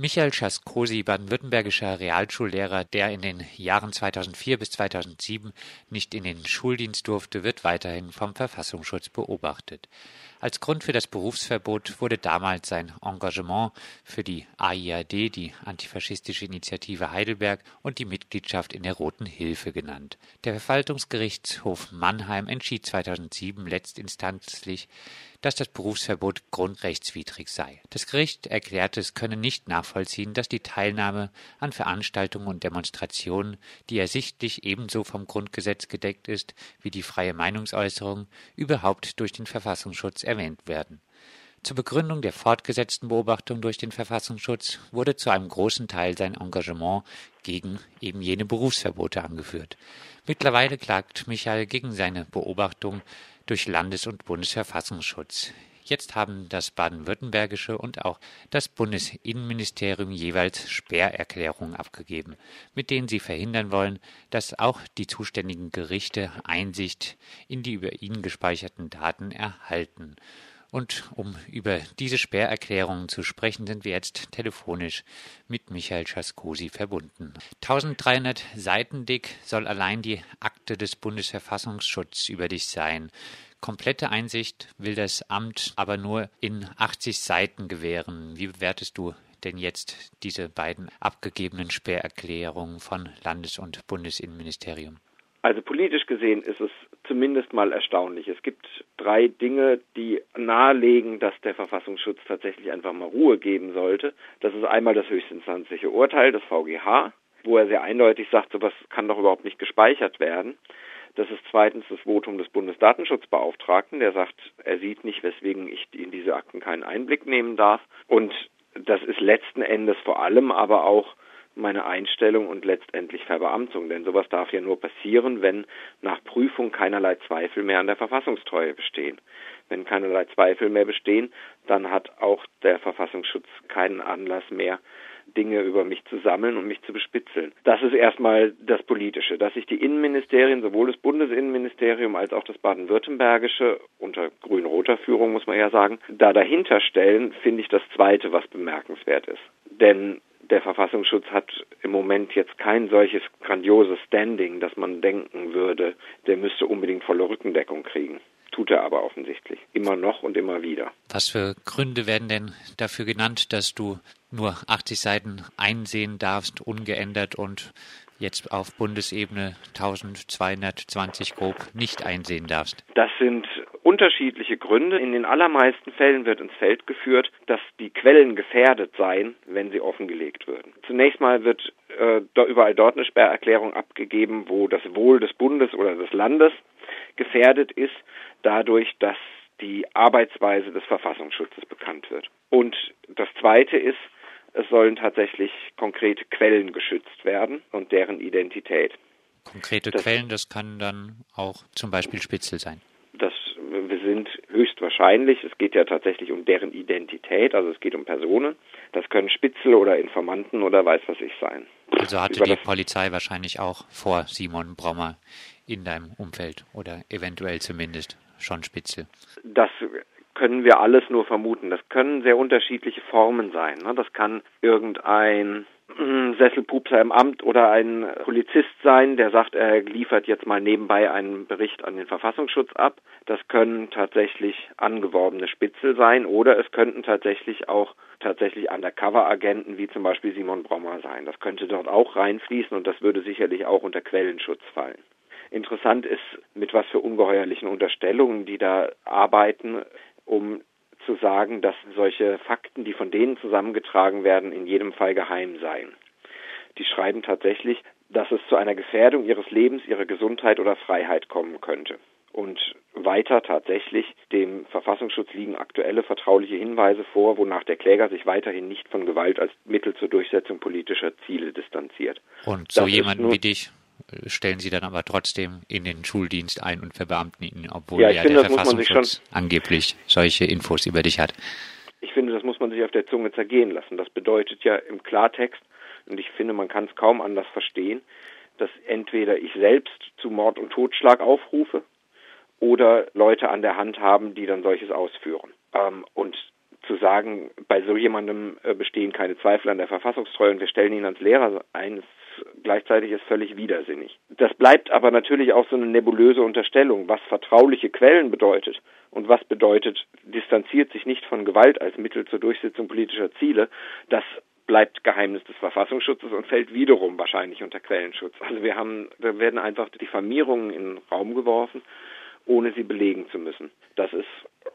Michael Schaskosi, baden-württembergischer Realschullehrer, der in den Jahren 2004 bis 2007 nicht in den Schuldienst durfte, wird weiterhin vom Verfassungsschutz beobachtet. Als Grund für das Berufsverbot wurde damals sein Engagement für die AIAD, die Antifaschistische Initiative Heidelberg und die Mitgliedschaft in der Roten Hilfe genannt. Der Verwaltungsgerichtshof Mannheim entschied 2007 letztinstanzlich, dass das Berufsverbot grundrechtswidrig sei. Das Gericht erklärte, es könne nicht nachvollziehen, dass die Teilnahme an Veranstaltungen und Demonstrationen, die ersichtlich ebenso vom Grundgesetz gedeckt ist wie die freie Meinungsäußerung, überhaupt durch den Verfassungsschutz erwähnt werden. Zur Begründung der fortgesetzten Beobachtung durch den Verfassungsschutz wurde zu einem großen Teil sein Engagement gegen eben jene Berufsverbote angeführt. Mittlerweile klagt Michael gegen seine Beobachtung durch Landes- und Bundesverfassungsschutz. Jetzt haben das baden-württembergische und auch das Bundesinnenministerium jeweils Sperrerklärungen abgegeben, mit denen sie verhindern wollen, dass auch die zuständigen Gerichte Einsicht in die über ihn gespeicherten Daten erhalten. Und um über diese Sperrerklärungen zu sprechen, sind wir jetzt telefonisch mit Michael Schaskosi verbunden. 1300 Seiten dick soll allein die Akte des Bundesverfassungsschutzes über dich sein. Komplette Einsicht will das Amt aber nur in 80 Seiten gewähren. Wie bewertest du denn jetzt diese beiden abgegebenen Sperrerklärungen von Landes- und Bundesinnenministerium? Also politisch gesehen ist es zumindest mal erstaunlich. Es gibt drei Dinge, die nahelegen, dass der Verfassungsschutz tatsächlich einfach mal Ruhe geben sollte. Das ist einmal das höchstinstanzliche Urteil des VGH, wo er sehr eindeutig sagt, sowas kann doch überhaupt nicht gespeichert werden. Das ist zweitens das Votum des Bundesdatenschutzbeauftragten, der sagt, er sieht nicht, weswegen ich in diese Akten keinen Einblick nehmen darf. Und das ist letzten Endes vor allem aber auch meine Einstellung und letztendlich Verbeamtung. Denn sowas darf ja nur passieren, wenn nach Prüfung keinerlei Zweifel mehr an der Verfassungstreue bestehen. Wenn keinerlei Zweifel mehr bestehen, dann hat auch der Verfassungsschutz keinen Anlass mehr, Dinge über mich zu sammeln und mich zu bespitzeln. Das ist erstmal das Politische. Dass sich die Innenministerien, sowohl das Bundesinnenministerium als auch das baden-württembergische, unter grün-roter Führung muss man ja sagen, da dahinter stellen, finde ich das Zweite, was bemerkenswert ist. Denn der Verfassungsschutz hat im Moment jetzt kein solches grandioses Standing, dass man denken würde, der müsste unbedingt volle Rückendeckung kriegen. Tut er aber offensichtlich. Immer noch und immer wieder. Was für Gründe werden denn dafür genannt, dass du nur 80 Seiten einsehen darfst, ungeändert und jetzt auf Bundesebene 1220 grob nicht einsehen darfst? Das sind unterschiedliche Gründe. In den allermeisten Fällen wird ins Feld geführt, dass die Quellen gefährdet seien, wenn sie offengelegt würden. Zunächst mal wird äh, überall dort eine Sperrerklärung abgegeben, wo das Wohl des Bundes oder des Landes gefährdet ist, dadurch, dass die Arbeitsweise des Verfassungsschutzes bekannt wird. Und das Zweite ist, es sollen tatsächlich konkrete Quellen geschützt werden und deren Identität. Konkrete das, Quellen, das kann dann auch zum Beispiel Spitzel sein. Das sind höchstwahrscheinlich, es geht ja tatsächlich um deren Identität, also es geht um Personen. Das können Spitzel oder Informanten oder weiß was ich sein. Also hatte die Polizei wahrscheinlich auch vor Simon Brommer in deinem Umfeld oder eventuell zumindest schon Spitzel. Das können wir alles nur vermuten. Das können sehr unterschiedliche Formen sein. Ne? Das kann irgendein Sesselpupser im Amt oder ein Polizist sein, der sagt, er liefert jetzt mal nebenbei einen Bericht an den Verfassungsschutz ab. Das können tatsächlich angeworbene Spitzel sein oder es könnten tatsächlich auch tatsächlich Undercover-Agenten wie zum Beispiel Simon Brommer sein. Das könnte dort auch reinfließen und das würde sicherlich auch unter Quellenschutz fallen. Interessant ist, mit was für ungeheuerlichen Unterstellungen die da arbeiten um zu sagen, dass solche Fakten, die von denen zusammengetragen werden, in jedem Fall geheim seien. Die schreiben tatsächlich, dass es zu einer Gefährdung ihres Lebens, ihrer Gesundheit oder Freiheit kommen könnte. Und weiter tatsächlich, dem Verfassungsschutz liegen aktuelle vertrauliche Hinweise vor, wonach der Kläger sich weiterhin nicht von Gewalt als Mittel zur Durchsetzung politischer Ziele distanziert. Und so das jemanden wie dich stellen sie dann aber trotzdem in den Schuldienst ein und verbeamten ihn, obwohl ja, ja finde, der Verfassungsschutz angeblich solche Infos über dich hat. Ich finde, das muss man sich auf der Zunge zergehen lassen. Das bedeutet ja im Klartext, und ich finde, man kann es kaum anders verstehen, dass entweder ich selbst zu Mord und Totschlag aufrufe oder Leute an der Hand haben, die dann solches ausführen. Ähm, und zu sagen, bei so jemandem äh, bestehen keine Zweifel an der Verfassungstreue und wir stellen ihn als Lehrer ein, ist gleichzeitig ist völlig widersinnig. Das bleibt aber natürlich auch so eine nebulöse Unterstellung, was vertrauliche Quellen bedeutet und was bedeutet, distanziert sich nicht von Gewalt als Mittel zur Durchsetzung politischer Ziele. Das bleibt Geheimnis des Verfassungsschutzes und fällt wiederum wahrscheinlich unter Quellenschutz. Also wir haben, da werden einfach Diffamierungen in den Raum geworfen, ohne sie belegen zu müssen. Das ist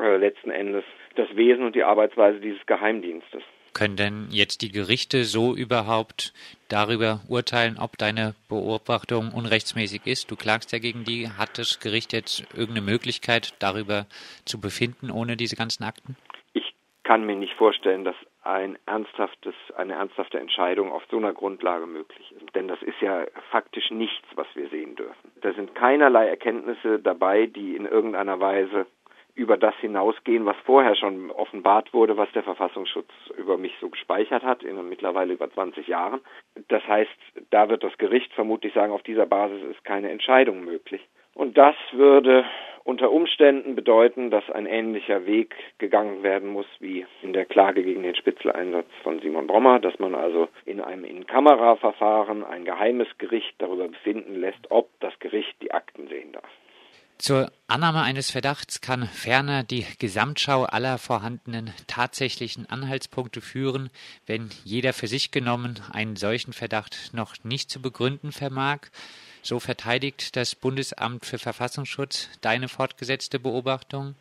äh, letzten Endes das Wesen und die Arbeitsweise dieses Geheimdienstes. Können denn jetzt die Gerichte so überhaupt darüber urteilen, ob deine Beobachtung unrechtsmäßig ist? Du klagst ja gegen die. Hat das Gericht jetzt irgendeine Möglichkeit, darüber zu befinden, ohne diese ganzen Akten? Ich kann mir nicht vorstellen, dass ein ernsthaftes, eine ernsthafte Entscheidung auf so einer Grundlage möglich ist. Denn das ist ja faktisch nichts, was wir sehen dürfen. Da sind keinerlei Erkenntnisse dabei, die in irgendeiner Weise über das hinausgehen, was vorher schon offenbart wurde, was der Verfassungsschutz über mich so gespeichert hat, in mittlerweile über 20 Jahren. Das heißt, da wird das Gericht vermutlich sagen, auf dieser Basis ist keine Entscheidung möglich. Und das würde unter Umständen bedeuten, dass ein ähnlicher Weg gegangen werden muss wie in der Klage gegen den Spitzeleinsatz von Simon Brommer, dass man also in einem In-Kamera-Verfahren ein geheimes Gericht darüber befinden lässt, ob das Gericht die Akten sehen darf. Zur Annahme eines Verdachts kann ferner die Gesamtschau aller vorhandenen tatsächlichen Anhaltspunkte führen, wenn jeder für sich genommen einen solchen Verdacht noch nicht zu begründen vermag. So verteidigt das Bundesamt für Verfassungsschutz deine fortgesetzte Beobachtung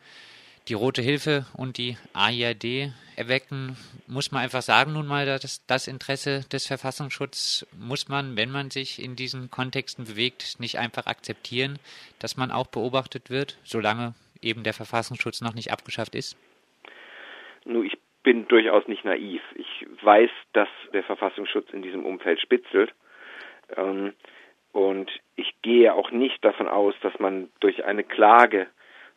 die Rote Hilfe und die AIRD erwecken, muss man einfach sagen, nun mal, dass das Interesse des Verfassungsschutzes muss man, wenn man sich in diesen Kontexten bewegt, nicht einfach akzeptieren, dass man auch beobachtet wird, solange eben der Verfassungsschutz noch nicht abgeschafft ist? Nun, ich bin durchaus nicht naiv. Ich weiß, dass der Verfassungsschutz in diesem Umfeld spitzelt. Ähm, und ich gehe auch nicht davon aus, dass man durch eine Klage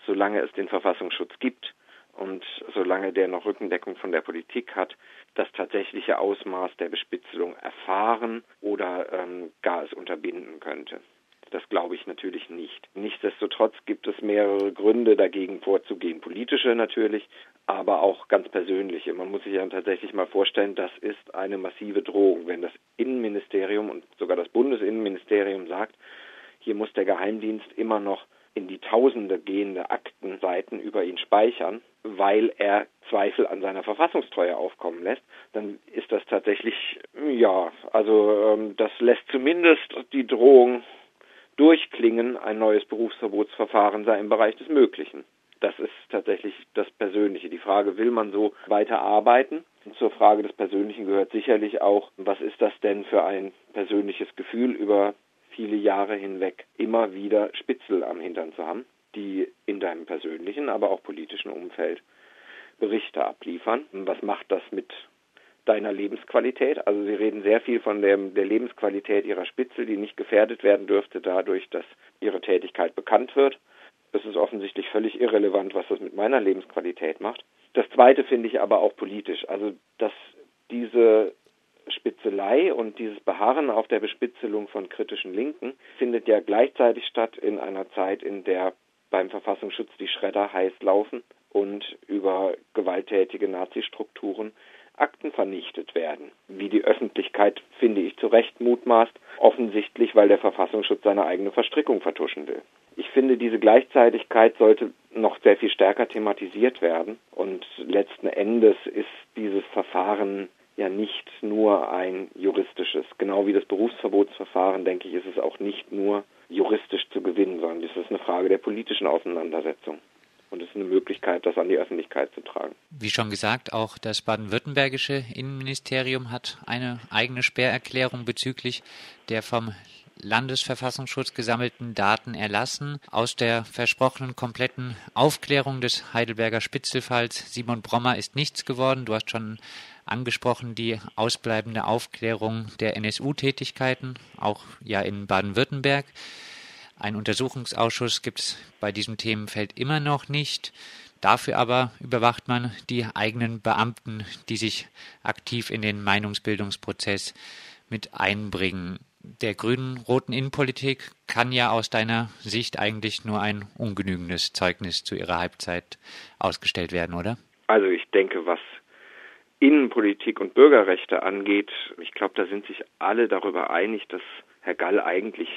solange es den Verfassungsschutz gibt und solange der noch Rückendeckung von der Politik hat, das tatsächliche Ausmaß der Bespitzelung erfahren oder ähm, gar es unterbinden könnte. Das glaube ich natürlich nicht. Nichtsdestotrotz gibt es mehrere Gründe dagegen vorzugehen. Politische natürlich, aber auch ganz persönliche. Man muss sich ja tatsächlich mal vorstellen, das ist eine massive Drohung. Wenn das Innenministerium und sogar das Bundesinnenministerium sagt, hier muss der Geheimdienst immer noch in die Tausende gehende Aktenseiten über ihn speichern, weil er Zweifel an seiner Verfassungstreue aufkommen lässt, dann ist das tatsächlich, ja, also ähm, das lässt zumindest die Drohung durchklingen, ein neues Berufsverbotsverfahren sei im Bereich des Möglichen. Das ist tatsächlich das Persönliche. Die Frage, will man so weiter arbeiten? Und zur Frage des Persönlichen gehört sicherlich auch, was ist das denn für ein persönliches Gefühl über viele Jahre hinweg immer wieder Spitzel am Hintern zu haben, die in deinem persönlichen, aber auch politischen Umfeld Berichte abliefern. Was macht das mit deiner Lebensqualität? Also Sie reden sehr viel von der, der Lebensqualität Ihrer Spitzel, die nicht gefährdet werden dürfte dadurch, dass Ihre Tätigkeit bekannt wird. Es ist offensichtlich völlig irrelevant, was das mit meiner Lebensqualität macht. Das Zweite finde ich aber auch politisch. Also, dass diese Spitzelei und dieses Beharren auf der Bespitzelung von kritischen Linken findet ja gleichzeitig statt in einer Zeit, in der beim Verfassungsschutz die Schredder heiß laufen und über gewalttätige Nazi-Strukturen Akten vernichtet werden. Wie die Öffentlichkeit, finde ich, zu Recht mutmaßt, offensichtlich, weil der Verfassungsschutz seine eigene Verstrickung vertuschen will. Ich finde, diese Gleichzeitigkeit sollte noch sehr viel stärker thematisiert werden und letzten Endes ist dieses Verfahren ja nicht nur ein juristisches. Genau wie das Berufsverbotsverfahren, denke ich, ist es auch nicht nur juristisch zu gewinnen, sondern es ist eine Frage der politischen Auseinandersetzung. Und es ist eine Möglichkeit, das an die Öffentlichkeit zu tragen. Wie schon gesagt, auch das baden-württembergische Innenministerium hat eine eigene Sperrerklärung bezüglich der vom Landesverfassungsschutz gesammelten Daten erlassen. Aus der versprochenen kompletten Aufklärung des Heidelberger Spitzelfalls Simon Brommer ist nichts geworden. Du hast schon angesprochen die ausbleibende Aufklärung der NSU-Tätigkeiten, auch ja in Baden-Württemberg. Ein Untersuchungsausschuss gibt es bei diesem Themenfeld immer noch nicht. Dafür aber überwacht man die eigenen Beamten, die sich aktiv in den Meinungsbildungsprozess mit einbringen. Der grün-roten Innenpolitik kann ja aus deiner Sicht eigentlich nur ein ungenügendes Zeugnis zu ihrer Halbzeit ausgestellt werden, oder? Also ich denke, was Innenpolitik und Bürgerrechte angeht, ich glaube, da sind sich alle darüber einig, dass Herr Gall eigentlich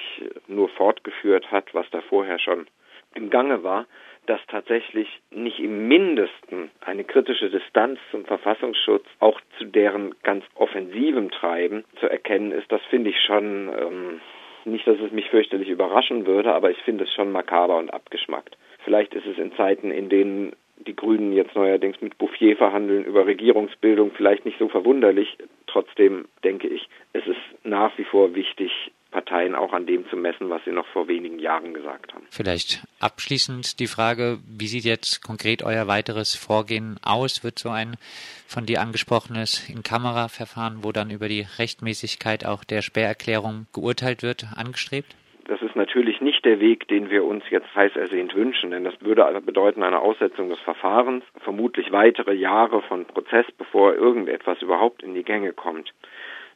nur fortgeführt hat, was da vorher schon im Gange war, dass tatsächlich nicht im Mindesten eine kritische Distanz zum Verfassungsschutz auch zu deren ganz offensivem Treiben zu erkennen ist, das finde ich schon ähm, nicht, dass es mich fürchterlich überraschen würde, aber ich finde es schon makaber und abgeschmackt. Vielleicht ist es in Zeiten, in denen die Grünen jetzt neuerdings mit Bouffier verhandeln über Regierungsbildung, vielleicht nicht so verwunderlich. Trotzdem denke ich, es ist nach wie vor wichtig, Parteien auch an dem zu messen, was sie noch vor wenigen Jahren gesagt haben. Vielleicht abschließend die Frage, wie sieht jetzt konkret euer weiteres Vorgehen aus? Wird so ein von dir angesprochenes In-Kamera-Verfahren, wo dann über die Rechtmäßigkeit auch der Sperrerklärung geurteilt wird, angestrebt? Das ist natürlich nicht der Weg, den wir uns jetzt heiß ersehnt wünschen, denn das würde bedeuten eine Aussetzung des Verfahrens, vermutlich weitere Jahre von Prozess, bevor irgendetwas überhaupt in die Gänge kommt.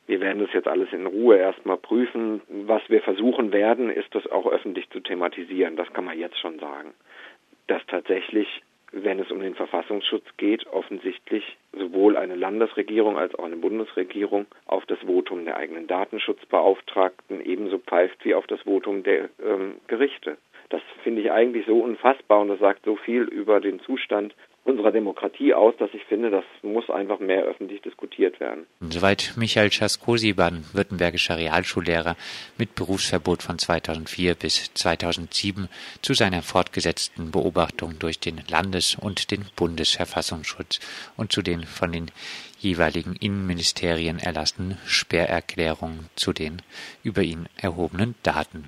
Wir werden das jetzt alles in Ruhe erstmal prüfen. Was wir versuchen werden, ist das auch öffentlich zu thematisieren. Das kann man jetzt schon sagen. Dass tatsächlich, wenn es um den Verfassungsschutz geht, offensichtlich sowohl eine Landesregierung als auch eine Bundesregierung auf das Votum der eigenen Datenschutzbeauftragten ebenso pfeift wie auf das Votum der ähm, Gerichte. Das finde ich eigentlich so unfassbar und das sagt so viel über den Zustand unserer Demokratie aus, dass ich finde, das muss einfach mehr öffentlich diskutiert werden. Soweit Michael Schaskosi, baden-württembergischer Realschullehrer mit Berufsverbot von 2004 bis 2007 zu seiner fortgesetzten Beobachtung durch den Landes- und den Bundesverfassungsschutz und zu den von den jeweiligen Innenministerien erlassenen Sperrerklärungen zu den über ihn erhobenen Daten.